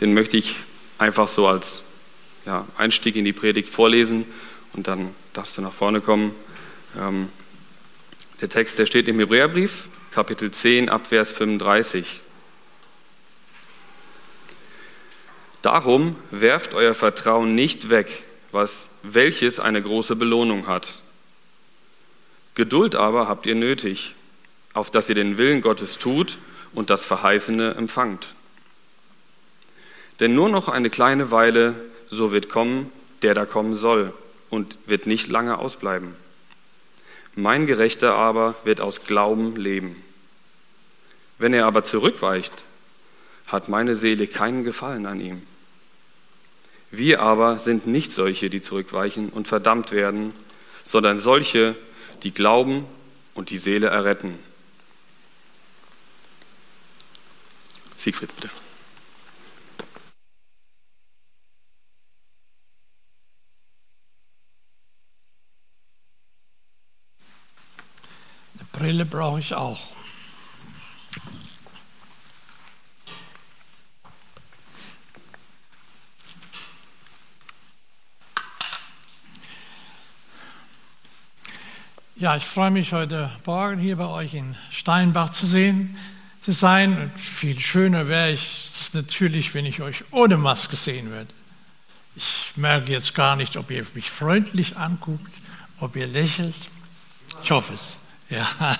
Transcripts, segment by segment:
Den möchte ich einfach so als ja, Einstieg in die Predigt vorlesen und dann darfst du nach vorne kommen. Ähm, der Text, der steht im Hebräerbrief, Kapitel 10, Abvers 35. Darum werft euer Vertrauen nicht weg, was, welches eine große Belohnung hat. Geduld aber habt ihr nötig, auf dass ihr den Willen Gottes tut und das Verheißene empfangt. Denn nur noch eine kleine Weile, so wird kommen, der da kommen soll, und wird nicht lange ausbleiben. Mein Gerechter aber wird aus Glauben leben. Wenn er aber zurückweicht, hat meine Seele keinen Gefallen an ihm. Wir aber sind nicht solche, die zurückweichen und verdammt werden, sondern solche, die glauben und die Seele erretten. Siegfried, bitte. Brille brauche ich auch. Ja, ich freue mich heute Morgen hier bei euch in Steinbach zu sehen, zu sein. Und viel schöner wäre das natürlich, wenn ich euch ohne Maske sehen würde. Ich merke jetzt gar nicht, ob ihr mich freundlich anguckt, ob ihr lächelt. Ich hoffe es. Ja.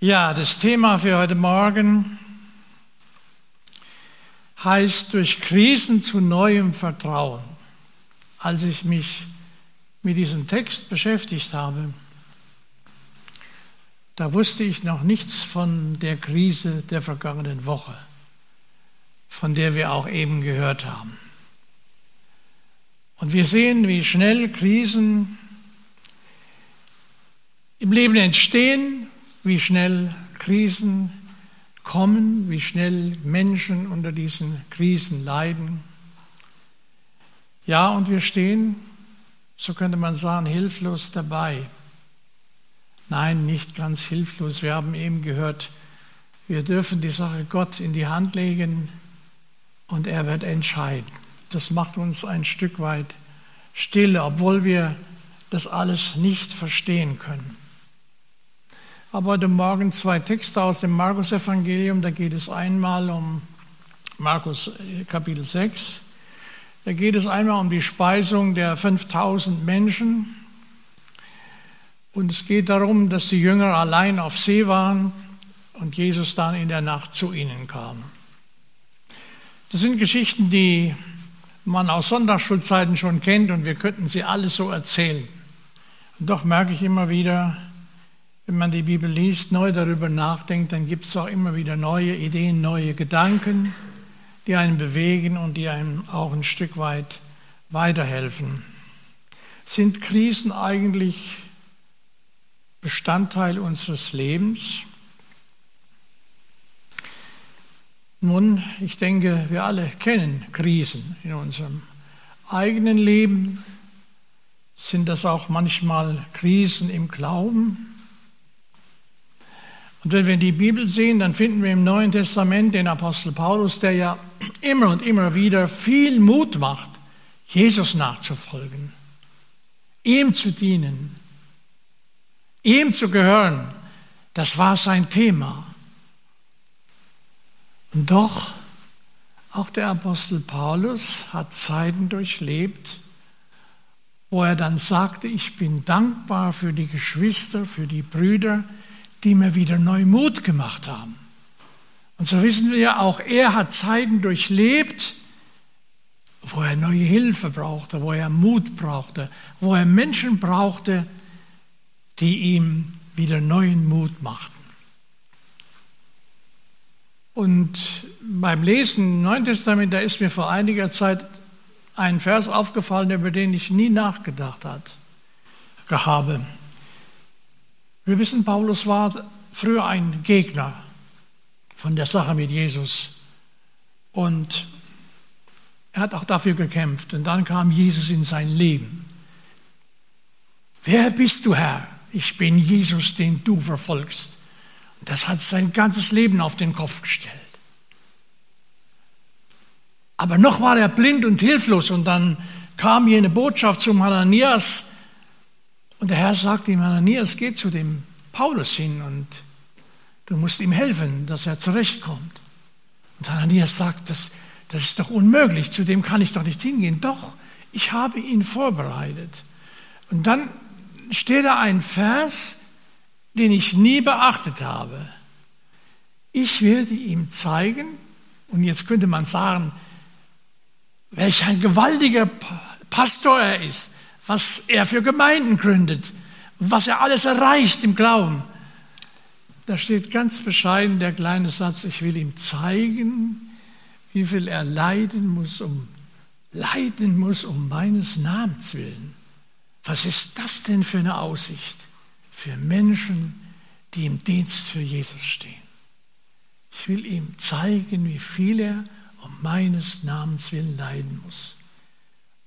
Ja, das Thema für heute Morgen heißt durch Krisen zu neuem Vertrauen. Als ich mich mit diesem Text beschäftigt habe, da wusste ich noch nichts von der Krise der vergangenen Woche, von der wir auch eben gehört haben. Und wir sehen, wie schnell Krisen im Leben entstehen, wie schnell Krisen kommen, wie schnell Menschen unter diesen Krisen leiden. Ja, und wir stehen so könnte man sagen, hilflos dabei. Nein, nicht ganz hilflos. Wir haben eben gehört, wir dürfen die Sache Gott in die Hand legen und er wird entscheiden. Das macht uns ein Stück weit stille, obwohl wir das alles nicht verstehen können. Aber heute Morgen zwei Texte aus dem Markus-Evangelium. Da geht es einmal um Markus äh, Kapitel 6 da geht es einmal um die Speisung der 5000 Menschen. Und es geht darum, dass die Jünger allein auf See waren und Jesus dann in der Nacht zu ihnen kam. Das sind Geschichten, die man aus Sonntagsschulzeiten schon kennt und wir könnten sie alle so erzählen. Und doch merke ich immer wieder, wenn man die Bibel liest, neu darüber nachdenkt, dann gibt es auch immer wieder neue Ideen, neue Gedanken die einen bewegen und die einem auch ein Stück weit weiterhelfen. Sind Krisen eigentlich Bestandteil unseres Lebens? Nun, ich denke, wir alle kennen Krisen in unserem eigenen Leben. Sind das auch manchmal Krisen im Glauben? Und wenn wir die Bibel sehen, dann finden wir im Neuen Testament den Apostel Paulus, der ja immer und immer wieder viel Mut macht, Jesus nachzufolgen, ihm zu dienen, ihm zu gehören. Das war sein Thema. Und doch, auch der Apostel Paulus hat Zeiten durchlebt, wo er dann sagte, ich bin dankbar für die Geschwister, für die Brüder, die mir wieder neu Mut gemacht haben. Und so wissen wir ja auch, er hat Zeiten durchlebt, wo er neue Hilfe brauchte, wo er Mut brauchte, wo er Menschen brauchte, die ihm wieder neuen Mut machten. Und beim Lesen im Neuen Testament, da ist mir vor einiger Zeit ein Vers aufgefallen, über den ich nie nachgedacht habe. Wir wissen, Paulus war früher ein Gegner von der Sache mit Jesus. Und er hat auch dafür gekämpft. Und dann kam Jesus in sein Leben. Wer bist du, Herr? Ich bin Jesus, den du verfolgst. Und das hat sein ganzes Leben auf den Kopf gestellt. Aber noch war er blind und hilflos und dann kam eine Botschaft zum Hananias und der Herr sagte ihm, Hananias, geh zu dem Paulus hin und du musst ihm helfen, dass er zurechtkommt. Und Hananias sagt, das, das ist doch unmöglich, zu dem kann ich doch nicht hingehen. Doch, ich habe ihn vorbereitet. Und dann steht da ein Vers, den ich nie beachtet habe. Ich werde ihm zeigen, und jetzt könnte man sagen, welch ein gewaltiger Pastor er ist, was er für Gemeinden gründet, was er alles erreicht im Glauben. Da steht ganz bescheiden der kleine Satz, ich will ihm zeigen, wie viel er leiden muss, um leiden muss um meines Namens willen. Was ist das denn für eine Aussicht für Menschen, die im Dienst für Jesus stehen? Ich will ihm zeigen, wie viel er um meines Namens willen leiden muss.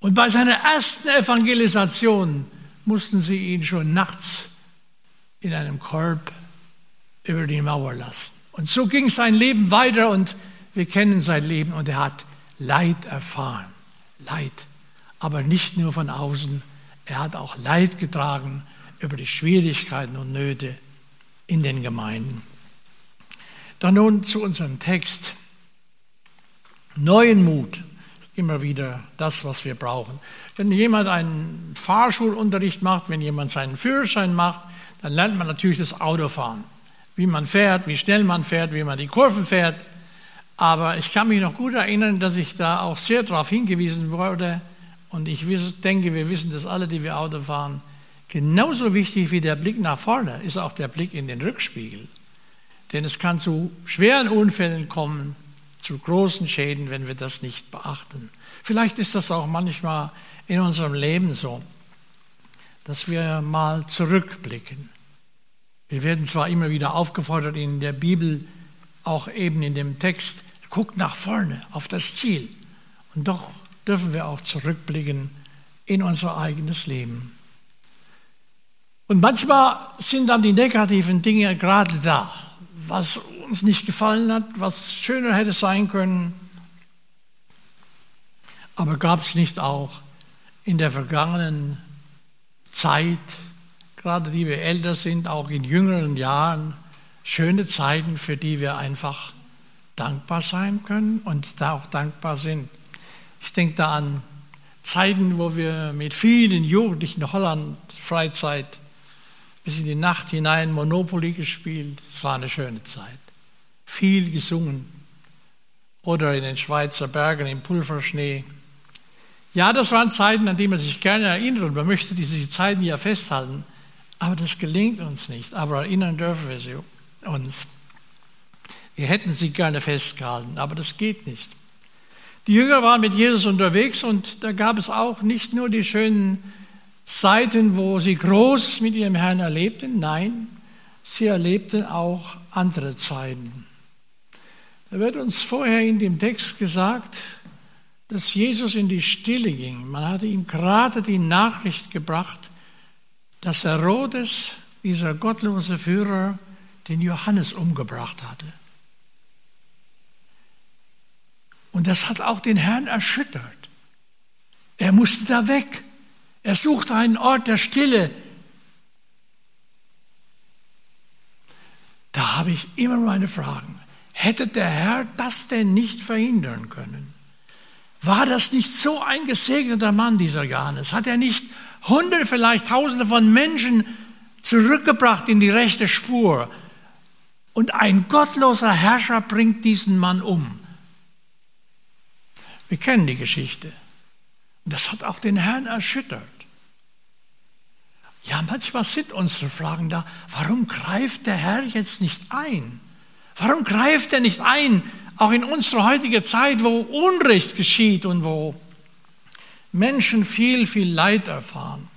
Und bei seiner ersten Evangelisation mussten sie ihn schon nachts in einem Korb über die Mauer lassen. Und so ging sein Leben weiter und wir kennen sein Leben und er hat Leid erfahren. Leid. Aber nicht nur von außen, er hat auch Leid getragen über die Schwierigkeiten und Nöte in den Gemeinden. Dann nun zu unserem Text. Neuen Mut immer wieder das, was wir brauchen. Wenn jemand einen Fahrschulunterricht macht, wenn jemand seinen Führerschein macht, dann lernt man natürlich das Autofahren. Wie man fährt, wie schnell man fährt, wie man die Kurven fährt. Aber ich kann mich noch gut erinnern, dass ich da auch sehr darauf hingewiesen wurde. Und ich denke, wir wissen das alle, die wir Auto fahren. Genauso wichtig wie der Blick nach vorne ist auch der Blick in den Rückspiegel. Denn es kann zu schweren Unfällen kommen, zu großen Schäden, wenn wir das nicht beachten. Vielleicht ist das auch manchmal in unserem Leben so, dass wir mal zurückblicken. Wir werden zwar immer wieder aufgefordert in der Bibel, auch eben in dem Text, guckt nach vorne auf das Ziel. Und doch dürfen wir auch zurückblicken in unser eigenes Leben. Und manchmal sind dann die negativen Dinge gerade da was uns nicht gefallen hat, was schöner hätte sein können. Aber gab es nicht auch in der vergangenen Zeit, gerade die wir älter sind, auch in jüngeren Jahren, schöne Zeiten, für die wir einfach dankbar sein können und da auch dankbar sind. Ich denke da an Zeiten, wo wir mit vielen Jugendlichen in Holland Freizeit bis in die Nacht hinein Monopoly gespielt. Es war eine schöne Zeit. Viel gesungen. Oder in den Schweizer Bergen im Pulverschnee. Ja, das waren Zeiten, an die man sich gerne erinnert und man möchte diese Zeiten ja festhalten. Aber das gelingt uns nicht. Aber erinnern dürfen wir sie uns. Wir hätten sie gerne festgehalten, aber das geht nicht. Die Jünger waren mit Jesus unterwegs und da gab es auch nicht nur die schönen Zeiten, wo sie Großes mit ihrem Herrn erlebten. Nein, sie erlebten auch andere Zeiten. Da wird uns vorher in dem Text gesagt, dass Jesus in die Stille ging. Man hatte ihm gerade die Nachricht gebracht, dass Herodes, dieser gottlose Führer, den Johannes umgebracht hatte. Und das hat auch den Herrn erschüttert. Er musste da weg. Er suchte einen Ort der Stille. Da habe ich immer meine Fragen. Hätte der Herr das denn nicht verhindern können? War das nicht so ein gesegneter Mann, dieser Johannes? Hat er nicht Hunderte, vielleicht Tausende von Menschen zurückgebracht in die rechte Spur? Und ein gottloser Herrscher bringt diesen Mann um. Wir kennen die Geschichte. Das hat auch den Herrn erschüttert. Ja, manchmal sind unsere Fragen da, warum greift der Herr jetzt nicht ein? Warum greift er nicht ein, auch in unsere heutige Zeit, wo Unrecht geschieht und wo Menschen viel, viel Leid erfahren?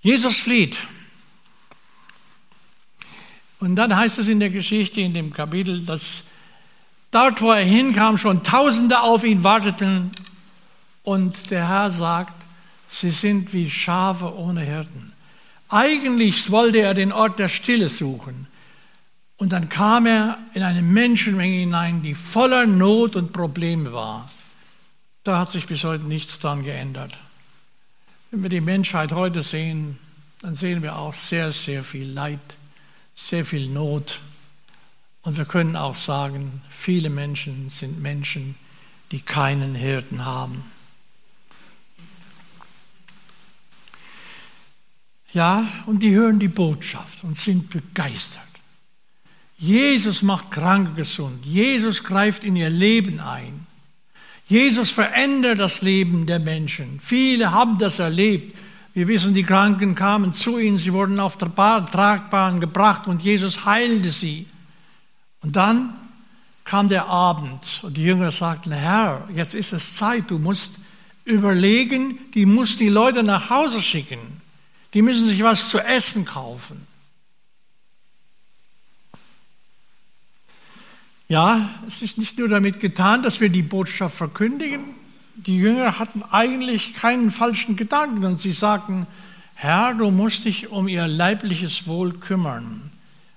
Jesus flieht. Und dann heißt es in der Geschichte, in dem Kapitel, dass dort, wo er hinkam, schon Tausende auf ihn warteten. Und der Herr sagt, Sie sind wie Schafe ohne Hirten. Eigentlich wollte er den Ort der Stille suchen. Und dann kam er in eine Menschenmenge hinein, die voller Not und Probleme war. Da hat sich bis heute nichts dran geändert. Wenn wir die Menschheit heute sehen, dann sehen wir auch sehr, sehr viel Leid, sehr viel Not. Und wir können auch sagen, viele Menschen sind Menschen, die keinen Hirten haben. Ja, und die hören die Botschaft und sind begeistert. Jesus macht Kranke gesund. Jesus greift in ihr Leben ein. Jesus verändert das Leben der Menschen. Viele haben das erlebt. Wir wissen, die Kranken kamen zu ihnen, sie wurden auf der Tragbahn gebracht und Jesus heilte sie. Und dann kam der Abend und die Jünger sagten, Herr, jetzt ist es Zeit, du musst überlegen, die musst die Leute nach Hause schicken. Die müssen sich was zu essen kaufen. Ja, es ist nicht nur damit getan, dass wir die Botschaft verkündigen. Die Jünger hatten eigentlich keinen falschen Gedanken und sie sagten, Herr, du musst dich um ihr leibliches Wohl kümmern.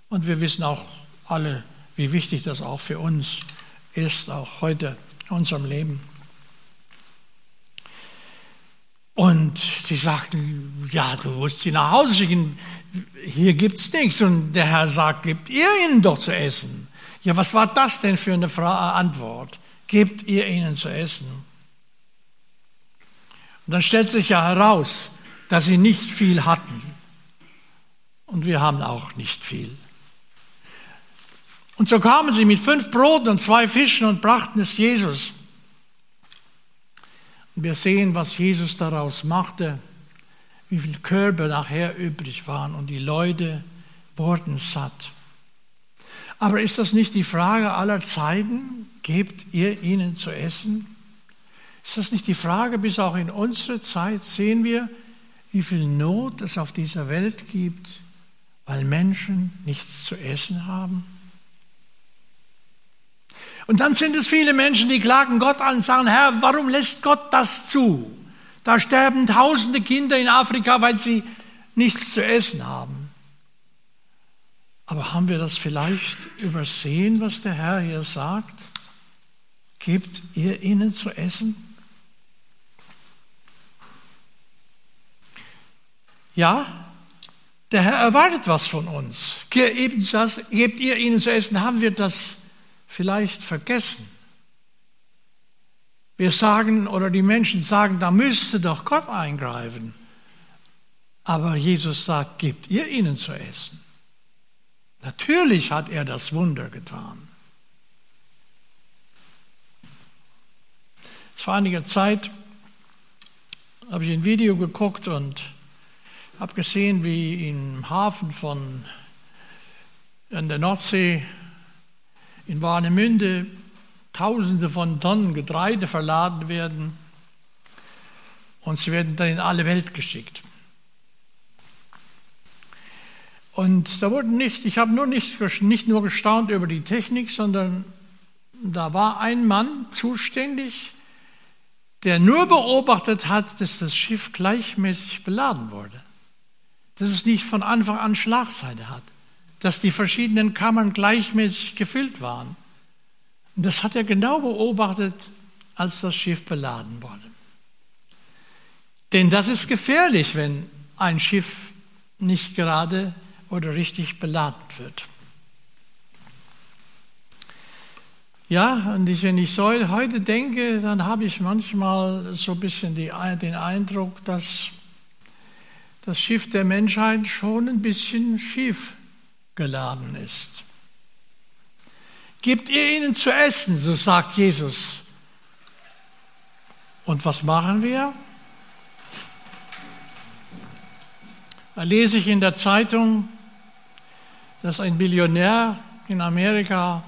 Und wir wissen auch alle, wie wichtig das auch für uns ist, auch heute in unserem Leben. Und sie sagten, ja, du musst sie nach Hause schicken, hier gibt es nichts. Und der Herr sagt, gebt ihr ihnen doch zu essen. Ja, was war das denn für eine Antwort? Gebt ihr ihnen zu essen. Und dann stellt sich ja heraus, dass sie nicht viel hatten. Und wir haben auch nicht viel. Und so kamen sie mit fünf Broten und zwei Fischen und brachten es Jesus. Und wir sehen, was Jesus daraus machte, wie viele Körbe nachher übrig waren und die Leute wurden satt. Aber ist das nicht die Frage aller Zeiten? Gebt ihr ihnen zu essen? Ist das nicht die Frage, bis auch in unsere Zeit sehen wir, wie viel Not es auf dieser Welt gibt, weil Menschen nichts zu essen haben? Und dann sind es viele Menschen, die klagen Gott an und sagen, Herr, warum lässt Gott das zu? Da sterben tausende Kinder in Afrika, weil sie nichts zu essen haben. Aber haben wir das vielleicht übersehen, was der Herr hier sagt? Gebt ihr ihnen zu essen? Ja, der Herr erwartet was von uns. Gebt ihr ihnen zu essen? Haben wir das vielleicht vergessen? Wir sagen oder die Menschen sagen, da müsste doch Gott eingreifen. Aber Jesus sagt, gebt ihr ihnen zu essen. Natürlich hat er das Wunder getan. Vor einiger Zeit habe ich ein Video geguckt und habe gesehen, wie im Hafen von an der Nordsee in Warnemünde Tausende von Tonnen Getreide verladen werden und sie werden dann in alle Welt geschickt. Und da wurden nicht, ich habe nur nicht, nicht nur gestaunt über die Technik, sondern da war ein Mann zuständig, der nur beobachtet hat, dass das Schiff gleichmäßig beladen wurde. Dass es nicht von Anfang an Schlagseite hat. Dass die verschiedenen Kammern gleichmäßig gefüllt waren. Und das hat er genau beobachtet, als das Schiff beladen wurde. Denn das ist gefährlich, wenn ein Schiff nicht gerade oder richtig beladen wird. Ja, und wenn ich so heute denke, dann habe ich manchmal so ein bisschen die, den Eindruck, dass das Schiff der Menschheit schon ein bisschen schief geladen ist. Gebt ihr ihnen zu essen, so sagt Jesus. Und was machen wir? Da lese ich in der Zeitung, dass ein Billionär in Amerika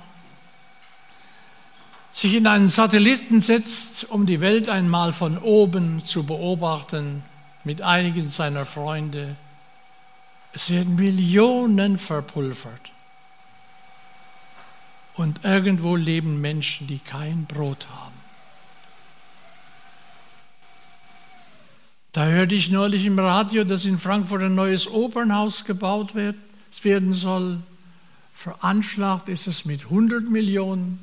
sich in einen Satelliten setzt, um die Welt einmal von oben zu beobachten mit einigen seiner Freunde. Es werden Millionen verpulvert. Und irgendwo leben Menschen, die kein Brot haben. Da hörte ich neulich im Radio, dass in Frankfurt ein neues Opernhaus gebaut wird werden soll. Veranschlagt ist es mit 100 Millionen,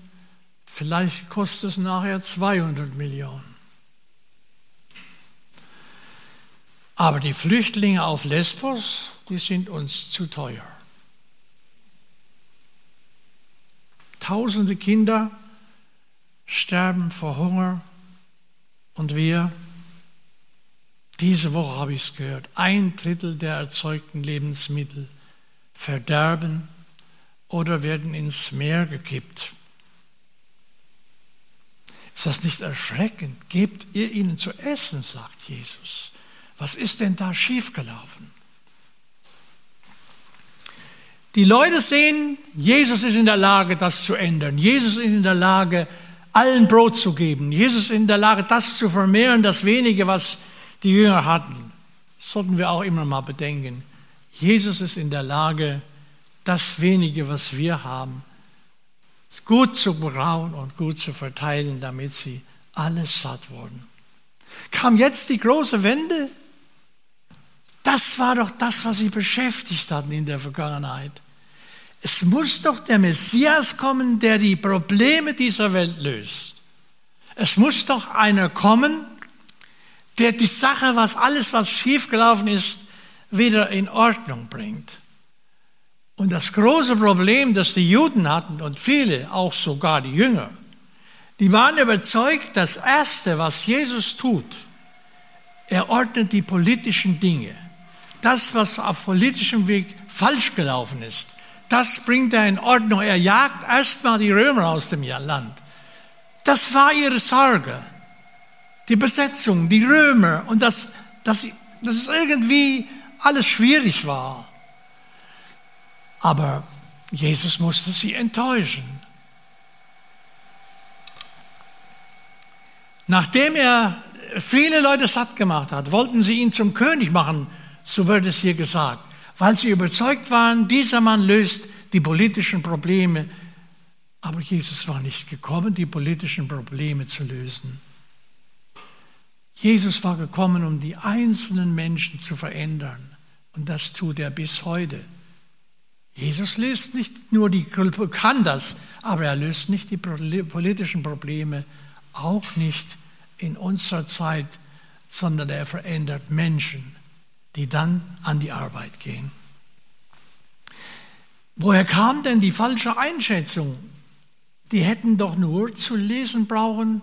vielleicht kostet es nachher 200 Millionen. Aber die Flüchtlinge auf Lesbos, die sind uns zu teuer. Tausende Kinder sterben vor Hunger und wir, diese Woche habe ich es gehört, ein Drittel der erzeugten Lebensmittel verderben oder werden ins Meer gekippt. Ist das nicht erschreckend? Gebt ihr ihnen zu essen, sagt Jesus. Was ist denn da schiefgelaufen? Die Leute sehen, Jesus ist in der Lage, das zu ändern. Jesus ist in der Lage, allen Brot zu geben. Jesus ist in der Lage, das zu vermehren, das wenige, was die Jünger hatten. Das sollten wir auch immer mal bedenken. Jesus ist in der Lage, das wenige, was wir haben, gut zu brauen und gut zu verteilen, damit sie alle satt wurden. Kam jetzt die große Wende? Das war doch das, was sie beschäftigt hatten in der Vergangenheit. Es muss doch der Messias kommen, der die Probleme dieser Welt löst. Es muss doch einer kommen, der die Sache, was alles, was schiefgelaufen ist, wieder in Ordnung bringt. Und das große Problem, das die Juden hatten und viele, auch sogar die Jünger, die waren überzeugt, das Erste, was Jesus tut, er ordnet die politischen Dinge. Das, was auf politischem Weg falsch gelaufen ist, das bringt er in Ordnung. Er jagt erstmal die Römer aus dem Land. Das war ihre Sorge. Die Besetzung, die Römer und dass, dass, dass es irgendwie alles schwierig war. Aber Jesus musste sie enttäuschen. Nachdem er viele Leute satt gemacht hat, wollten sie ihn zum König machen, so wird es hier gesagt weil sie überzeugt waren, dieser Mann löst die politischen Probleme. Aber Jesus war nicht gekommen, die politischen Probleme zu lösen. Jesus war gekommen, um die einzelnen Menschen zu verändern. Und das tut er bis heute. Jesus löst nicht nur die, kann das, aber er löst nicht die politischen Probleme, auch nicht in unserer Zeit, sondern er verändert Menschen die dann an die Arbeit gehen. Woher kam denn die falsche Einschätzung? Die hätten doch nur zu lesen brauchen,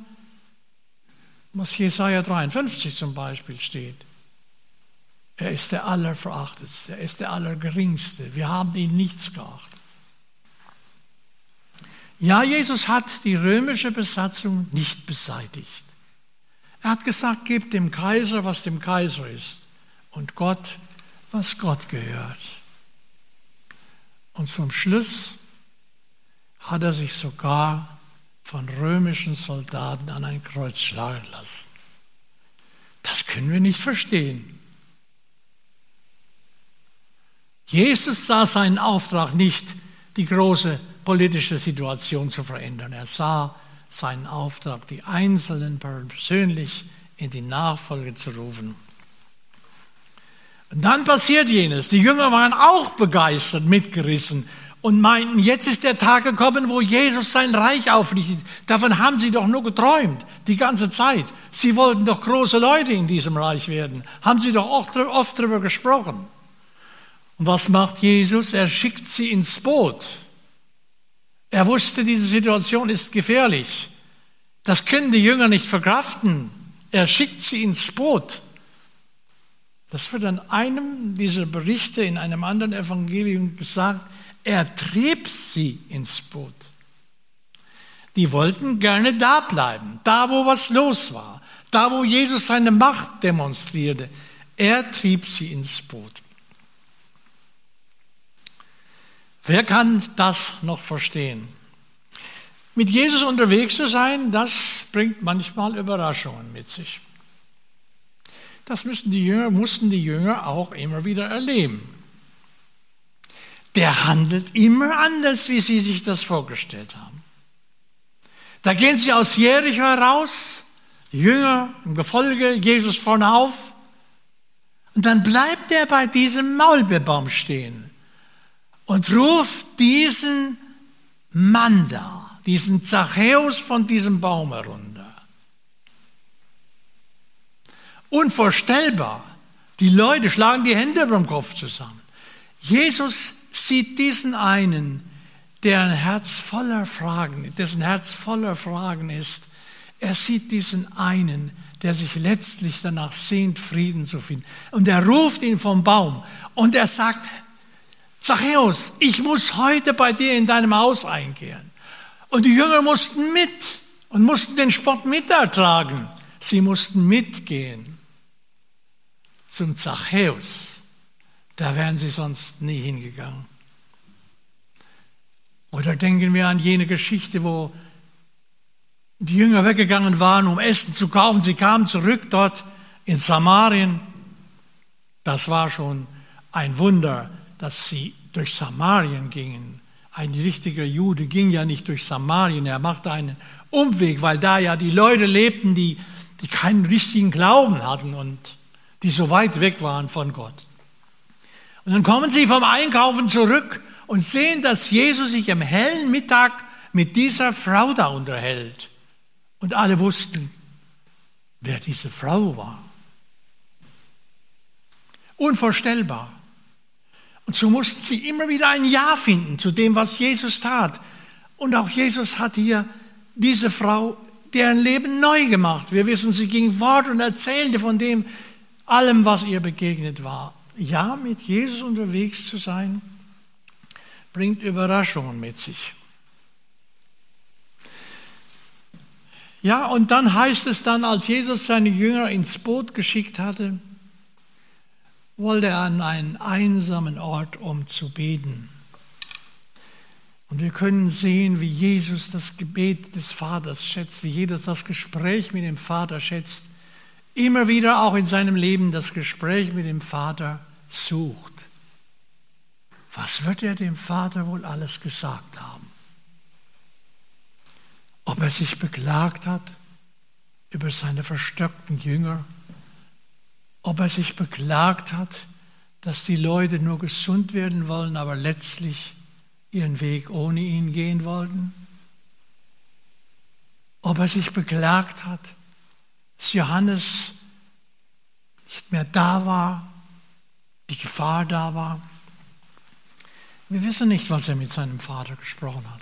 was Jesaja 53 zum Beispiel steht. Er ist der Allerverachtetste, er ist der Allergeringste. Wir haben ihn nichts geachtet. Ja, Jesus hat die römische Besatzung nicht beseitigt. Er hat gesagt, gebt dem Kaiser, was dem Kaiser ist und Gott, was Gott gehört. Und zum Schluss hat er sich sogar von römischen Soldaten an ein Kreuz schlagen lassen. Das können wir nicht verstehen. Jesus sah seinen Auftrag nicht, die große politische Situation zu verändern. Er sah seinen Auftrag, die Einzelnen persönlich in die Nachfolge zu rufen. Und dann passiert jenes. Die Jünger waren auch begeistert, mitgerissen und meinten, jetzt ist der Tag gekommen, wo Jesus sein Reich aufrichtet. Davon haben sie doch nur geträumt, die ganze Zeit. Sie wollten doch große Leute in diesem Reich werden. Haben sie doch oft, oft darüber gesprochen. Und was macht Jesus? Er schickt sie ins Boot. Er wusste, diese Situation ist gefährlich. Das können die Jünger nicht verkraften. Er schickt sie ins Boot. Das wird an einem dieser Berichte in einem anderen Evangelium gesagt, er trieb sie ins Boot. Die wollten gerne da bleiben, da wo was los war, da wo Jesus seine Macht demonstrierte. Er trieb sie ins Boot. Wer kann das noch verstehen? Mit Jesus unterwegs zu sein, das bringt manchmal Überraschungen mit sich. Das müssen die Jünger, mussten die Jünger auch immer wieder erleben. Der handelt immer anders, wie sie sich das vorgestellt haben. Da gehen sie aus Jericho heraus, die Jünger im Gefolge, Jesus vorne auf. Und dann bleibt er bei diesem Maulbeerbaum stehen. und ruft diesen Mann da, diesen Zachäus von diesem Baum herunter. Unvorstellbar. Die Leute schlagen die Hände über dem Kopf zusammen. Jesus sieht diesen einen, der ein Herz voller Fragen, dessen Herz voller Fragen ist. Er sieht diesen einen, der sich letztlich danach sehnt, Frieden zu finden. Und er ruft ihn vom Baum und er sagt, Zachäus, ich muss heute bei dir in deinem Haus eingehen. Und die Jünger mussten mit und mussten den Spott mitertragen. Sie mussten mitgehen zum Zachäus. Da wären sie sonst nie hingegangen. Oder denken wir an jene Geschichte, wo die Jünger weggegangen waren, um Essen zu kaufen. Sie kamen zurück dort in Samarien. Das war schon ein Wunder, dass sie durch Samarien gingen. Ein richtiger Jude ging ja nicht durch Samarien, er machte einen Umweg, weil da ja die Leute lebten, die, die keinen richtigen Glauben hatten und die so weit weg waren von Gott. Und dann kommen sie vom Einkaufen zurück und sehen, dass Jesus sich am hellen Mittag mit dieser Frau da unterhält. Und alle wussten, wer diese Frau war. Unvorstellbar. Und so mussten sie immer wieder ein Ja finden zu dem, was Jesus tat. Und auch Jesus hat hier diese Frau, deren Leben neu gemacht. Wir wissen, sie ging fort und erzählte von dem, allem, was ihr begegnet war. Ja, mit Jesus unterwegs zu sein, bringt Überraschungen mit sich. Ja, und dann heißt es dann, als Jesus seine Jünger ins Boot geschickt hatte, wollte er an einen einsamen Ort, um zu beten. Und wir können sehen, wie Jesus das Gebet des Vaters schätzt, wie Jesus das Gespräch mit dem Vater schätzt immer wieder auch in seinem Leben das Gespräch mit dem Vater sucht. Was wird er dem Vater wohl alles gesagt haben? Ob er sich beklagt hat über seine verstockten Jünger, ob er sich beklagt hat, dass die Leute nur gesund werden wollen, aber letztlich ihren Weg ohne ihn gehen wollten, ob er sich beklagt hat, dass Johannes nicht mehr da war, die Gefahr da war. Wir wissen nicht, was er mit seinem Vater gesprochen hat.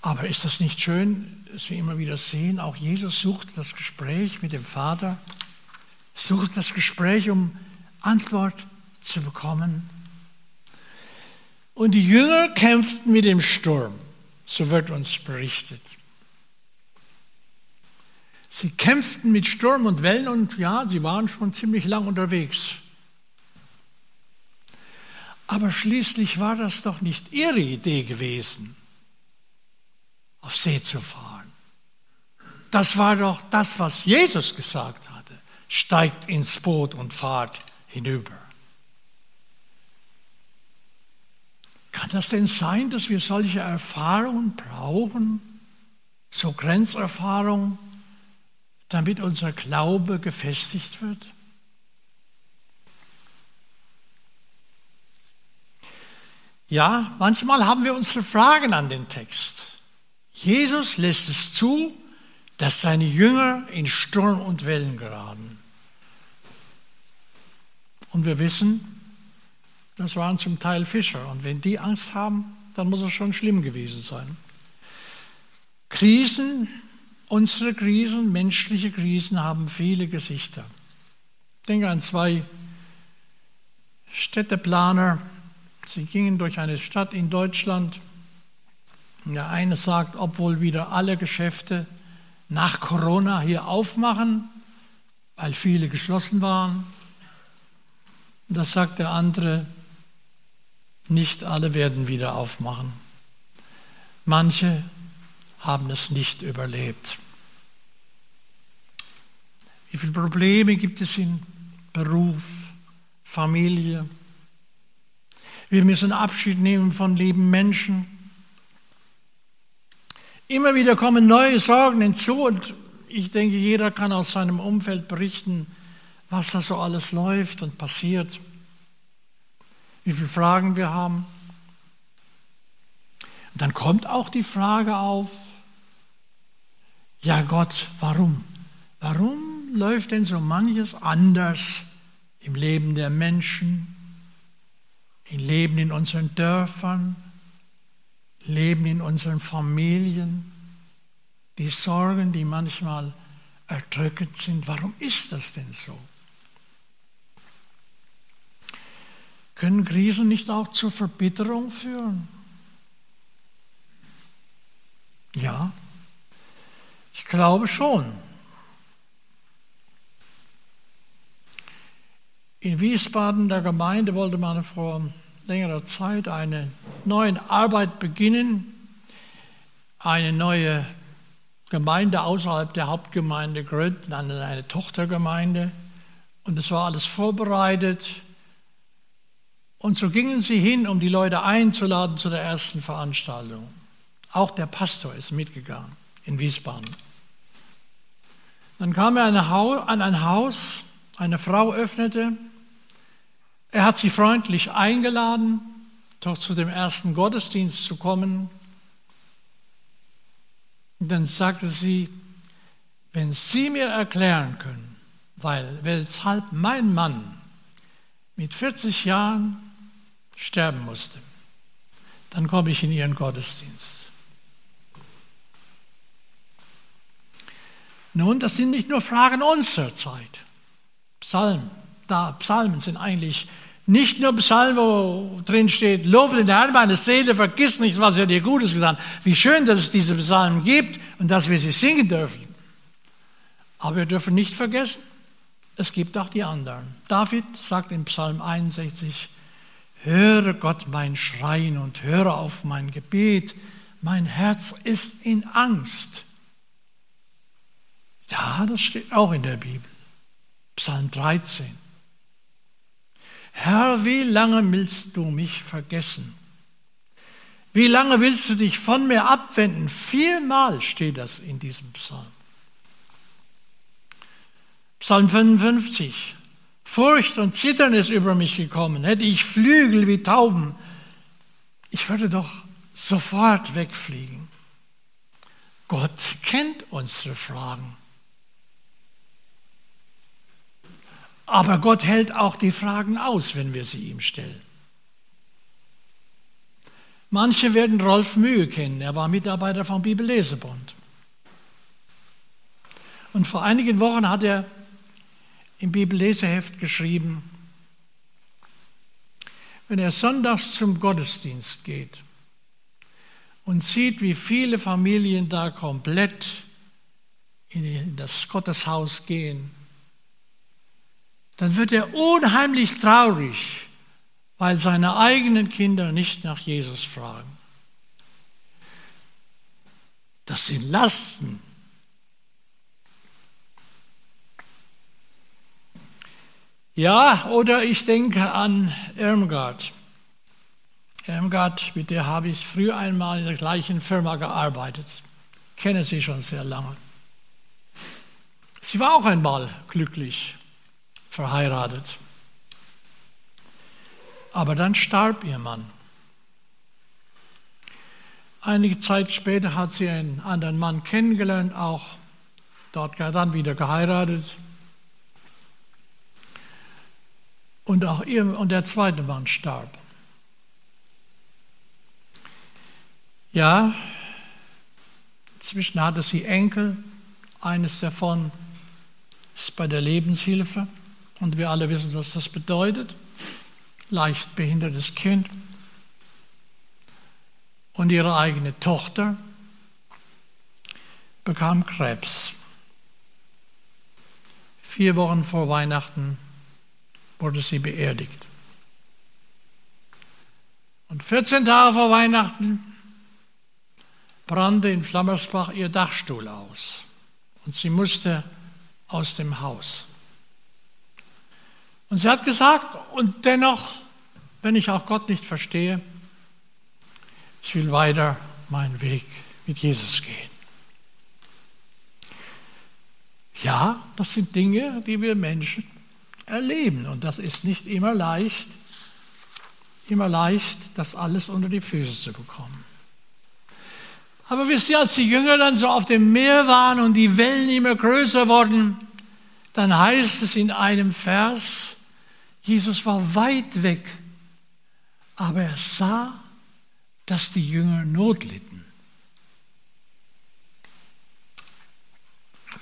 Aber ist das nicht schön, dass wir immer wieder sehen, auch Jesus sucht das Gespräch mit dem Vater, sucht das Gespräch, um Antwort zu bekommen. Und die Jünger kämpften mit dem Sturm, so wird uns berichtet. Sie kämpften mit Sturm und Wellen und ja, sie waren schon ziemlich lang unterwegs. Aber schließlich war das doch nicht ihre Idee gewesen, auf See zu fahren. Das war doch das, was Jesus gesagt hatte. Steigt ins Boot und fahrt hinüber. Kann das denn sein, dass wir solche Erfahrungen brauchen? So Grenzerfahrungen? damit unser Glaube gefestigt wird? Ja, manchmal haben wir unsere Fragen an den Text. Jesus lässt es zu, dass seine Jünger in Sturm und Wellen geraten. Und wir wissen, das waren zum Teil Fischer. Und wenn die Angst haben, dann muss es schon schlimm gewesen sein. Krisen Unsere Krisen, menschliche Krisen, haben viele Gesichter. Ich denke an zwei Städteplaner. Sie gingen durch eine Stadt in Deutschland. Der eine sagt, obwohl wieder alle Geschäfte nach Corona hier aufmachen, weil viele geschlossen waren. Das sagt der andere, nicht alle werden wieder aufmachen. Manche haben es nicht überlebt. Wie viele Probleme gibt es in Beruf, Familie? Wir müssen Abschied nehmen von lieben Menschen. Immer wieder kommen neue Sorgen hinzu und ich denke, jeder kann aus seinem Umfeld berichten, was da so alles läuft und passiert. wie viele Fragen wir haben. Und dann kommt auch die Frage auf, ja Gott, warum? Warum läuft denn so manches anders im Leben der Menschen, Leben in unseren Dörfern, Leben in unseren Familien? Die Sorgen, die manchmal erdrückend sind, warum ist das denn so? Können Krisen nicht auch zur Verbitterung führen? Ja, ich glaube schon. In Wiesbaden, der Gemeinde, wollte man vor längerer Zeit eine neue Arbeit beginnen, eine neue Gemeinde außerhalb der Hauptgemeinde gründen, eine, eine Tochtergemeinde. Und es war alles vorbereitet. Und so gingen sie hin, um die Leute einzuladen zu der ersten Veranstaltung. Auch der Pastor ist mitgegangen in Wiesbaden. Dann kam er an ein Haus, eine Frau öffnete. Er hat sie freundlich eingeladen, doch zu dem ersten Gottesdienst zu kommen. Und dann sagte sie, wenn Sie mir erklären können, weil weshalb mein Mann mit 40 Jahren sterben musste, dann komme ich in Ihren Gottesdienst. Nun, das sind nicht nur Fragen unserer Zeit. Psalmen, da Psalmen sind eigentlich nicht nur Psalmen, wo drin steht, lobe den Herrn, meine Seele, vergiss nicht, was er dir Gutes getan hat. Wie schön, dass es diese Psalmen gibt und dass wir sie singen dürfen. Aber wir dürfen nicht vergessen, es gibt auch die anderen. David sagt in Psalm 61, höre Gott mein Schreien und höre auf mein Gebet. Mein Herz ist in Angst. Ja, das steht auch in der Bibel. Psalm 13. Herr, wie lange willst du mich vergessen? Wie lange willst du dich von mir abwenden? Viermal steht das in diesem Psalm. Psalm 55. Furcht und Zittern ist über mich gekommen. Hätte ich Flügel wie Tauben, ich würde doch sofort wegfliegen. Gott kennt unsere Fragen. Aber Gott hält auch die Fragen aus, wenn wir sie ihm stellen. Manche werden Rolf Mühe kennen. Er war Mitarbeiter vom Bibellesebund. Und vor einigen Wochen hat er im Bibelleseheft geschrieben, wenn er sonntags zum Gottesdienst geht und sieht, wie viele Familien da komplett in das Gotteshaus gehen, dann wird er unheimlich traurig, weil seine eigenen Kinder nicht nach Jesus fragen. Das sind Lasten. Ja, oder ich denke an Irmgard. Irmgard, mit der habe ich früher einmal in der gleichen Firma gearbeitet. Ich kenne sie schon sehr lange. Sie war auch einmal glücklich verheiratet. Aber dann starb ihr Mann. Einige Zeit später hat sie einen anderen Mann kennengelernt, auch dort dann wieder geheiratet. Und auch ihr und der zweite Mann starb. Ja, inzwischen hatte sie Enkel. Eines davon ist bei der Lebenshilfe. Und wir alle wissen, was das bedeutet. Leicht behindertes Kind. Und ihre eigene Tochter bekam Krebs. Vier Wochen vor Weihnachten wurde sie beerdigt. Und 14 Tage vor Weihnachten brannte in Flammersbach ihr Dachstuhl aus. Und sie musste aus dem Haus. Und sie hat gesagt, und dennoch, wenn ich auch Gott nicht verstehe, ich will weiter meinen Weg mit Jesus gehen. Ja, das sind Dinge, die wir Menschen erleben und das ist nicht immer leicht. immer leicht, das alles unter die Füße zu bekommen. Aber wisst ihr, als die Jünger dann so auf dem Meer waren und die Wellen immer größer wurden, dann heißt es in einem Vers, Jesus war weit weg, aber er sah, dass die Jünger Not litten.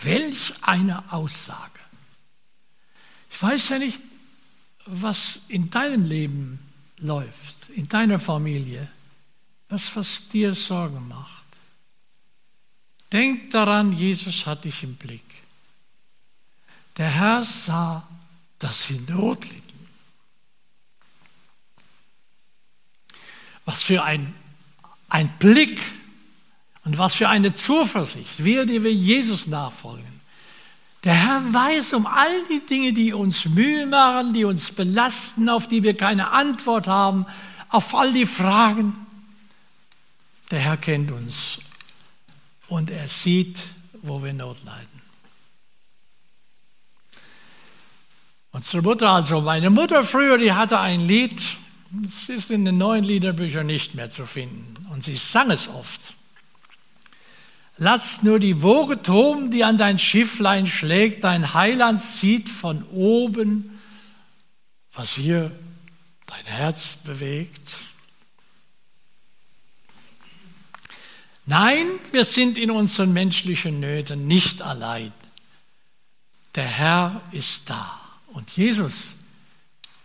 Welch eine Aussage. Ich weiß ja nicht, was in deinem Leben läuft, in deiner Familie, was, was dir Sorgen macht. Denk daran, Jesus hat dich im Blick. Der Herr sah, dass sie Not litten. Was für ein, ein Blick und was für eine Zuversicht, wir, die wir Jesus nachfolgen. Der Herr weiß um all die Dinge, die uns Mühe machen, die uns belasten, auf die wir keine Antwort haben, auf all die Fragen. Der Herr kennt uns und er sieht, wo wir Not leiden. Unsere Mutter, also meine Mutter früher, die hatte ein Lied, es ist in den neuen Liederbüchern nicht mehr zu finden und sie sang es oft. Lass nur die Woge toben, die an dein Schifflein schlägt, dein Heiland zieht von oben, was hier dein Herz bewegt. Nein, wir sind in unseren menschlichen Nöten nicht allein. Der Herr ist da. Und Jesus,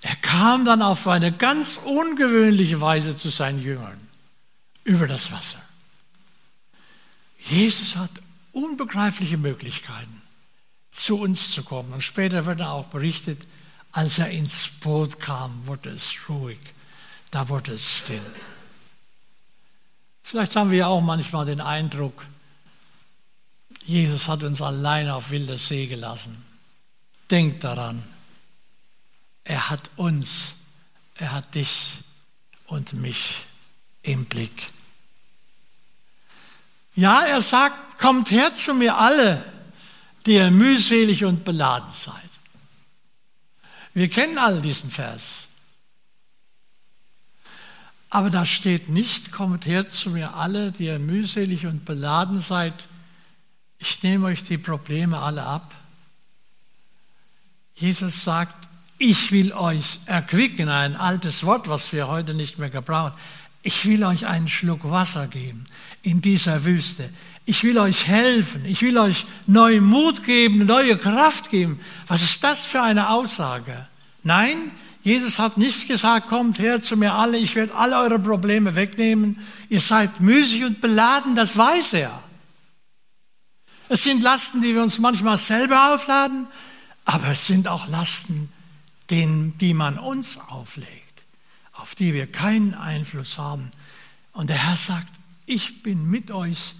er kam dann auf eine ganz ungewöhnliche Weise zu seinen Jüngern über das Wasser. Jesus hat unbegreifliche Möglichkeiten, zu uns zu kommen. Und später wird auch berichtet, als er ins Boot kam, wurde es ruhig, da wurde es still. Vielleicht haben wir auch manchmal den Eindruck, Jesus hat uns allein auf wilder See gelassen. Denk daran, er hat uns, er hat dich und mich im Blick. Ja, er sagt, kommt her zu mir alle, die ihr mühselig und beladen seid. Wir kennen alle diesen Vers. Aber da steht nicht, kommt her zu mir alle, die ihr mühselig und beladen seid. Ich nehme euch die Probleme alle ab. Jesus sagt, ich will euch erquicken, ein altes Wort, was wir heute nicht mehr gebrauchen. Ich will euch einen Schluck Wasser geben in dieser Wüste. Ich will euch helfen. Ich will euch neuen Mut geben, neue Kraft geben. Was ist das für eine Aussage? Nein, Jesus hat nicht gesagt, kommt her zu mir alle, ich werde alle eure Probleme wegnehmen. Ihr seid müßig und beladen, das weiß er. Es sind Lasten, die wir uns manchmal selber aufladen, aber es sind auch Lasten, die man uns auflegt, auf die wir keinen Einfluss haben. Und der Herr sagt, ich bin mit euch,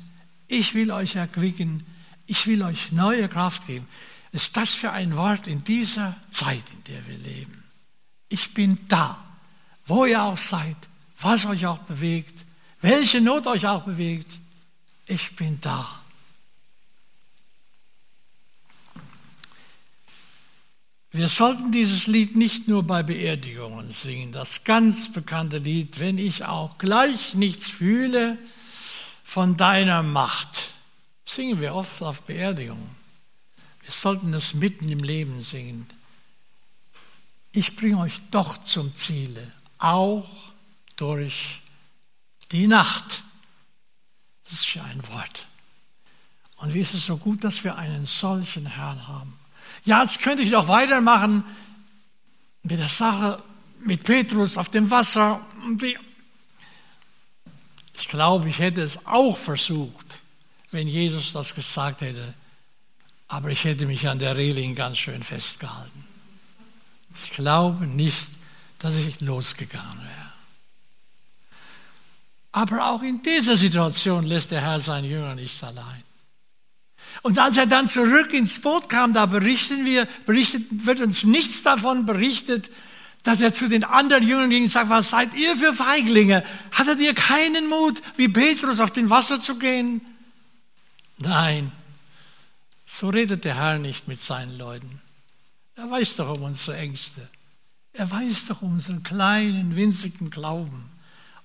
ich will euch erquicken, ich will euch neue Kraft geben. Ist das für ein Wort in dieser Zeit, in der wir leben? ich bin da, wo ihr auch seid, was euch auch bewegt, welche Not euch auch bewegt, ich bin da. Wir sollten dieses Lied nicht nur bei Beerdigungen singen, das ganz bekannte Lied, wenn ich auch gleich nichts fühle von deiner Macht. Singen wir oft auf Beerdigungen. Wir sollten es mitten im Leben singen ich bringe euch doch zum Ziele, auch durch die Nacht. Das ist für ein Wort. Und wie ist es so gut, dass wir einen solchen Herrn haben. Ja, jetzt könnte ich noch weitermachen mit der Sache mit Petrus auf dem Wasser. Ich glaube, ich hätte es auch versucht, wenn Jesus das gesagt hätte. Aber ich hätte mich an der Reling ganz schön festgehalten. Ich glaube nicht, dass ich losgegangen wäre. Aber auch in dieser Situation lässt der Herr seinen Jünger nicht allein. Und als er dann zurück ins Boot kam, da berichten wir, berichtet, wird uns nichts davon berichtet, dass er zu den anderen Jüngern ging und sagt, was seid ihr für Feiglinge? Hattet ihr keinen Mut, wie Petrus auf den Wasser zu gehen? Nein, so redet der Herr nicht mit seinen Leuten. Er weiß doch um unsere Ängste. Er weiß doch unseren kleinen, winzigen Glauben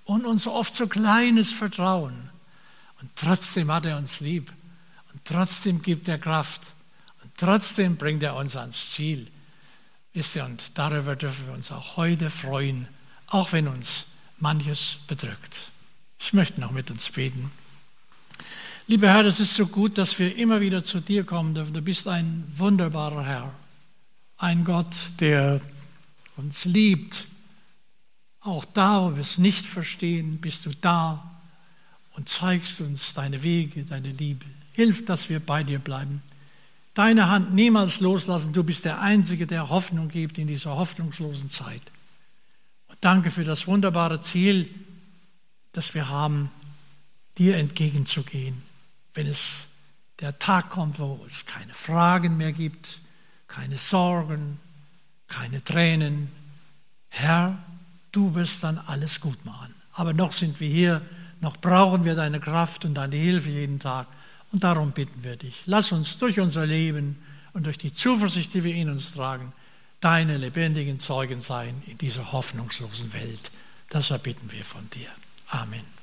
und unser oft so kleines Vertrauen. Und trotzdem hat er uns lieb. Trotzdem gibt er Kraft. Und trotzdem bringt er uns ans Ziel. Wisst ihr, und darüber dürfen wir uns auch heute freuen, auch wenn uns manches bedrückt. Ich möchte noch mit uns beten. Lieber Herr, es ist so gut, dass wir immer wieder zu dir kommen dürfen. Du bist ein wunderbarer Herr, ein Gott, der uns liebt. Auch da, wo wir es nicht verstehen, bist du da und zeigst uns deine Wege, deine Liebe. Hilf, dass wir bei dir bleiben. Deine Hand niemals loslassen. Du bist der Einzige, der Hoffnung gibt in dieser hoffnungslosen Zeit. Und danke für das wunderbare Ziel, das wir haben, dir entgegenzugehen wenn es der Tag kommt, wo es keine Fragen mehr gibt, keine Sorgen, keine Tränen. Herr, du wirst dann alles gut machen. Aber noch sind wir hier, noch brauchen wir deine Kraft und deine Hilfe jeden Tag. Und darum bitten wir dich, lass uns durch unser Leben und durch die Zuversicht, die wir in uns tragen, deine lebendigen Zeugen sein in dieser hoffnungslosen Welt. Das erbitten wir von dir. Amen.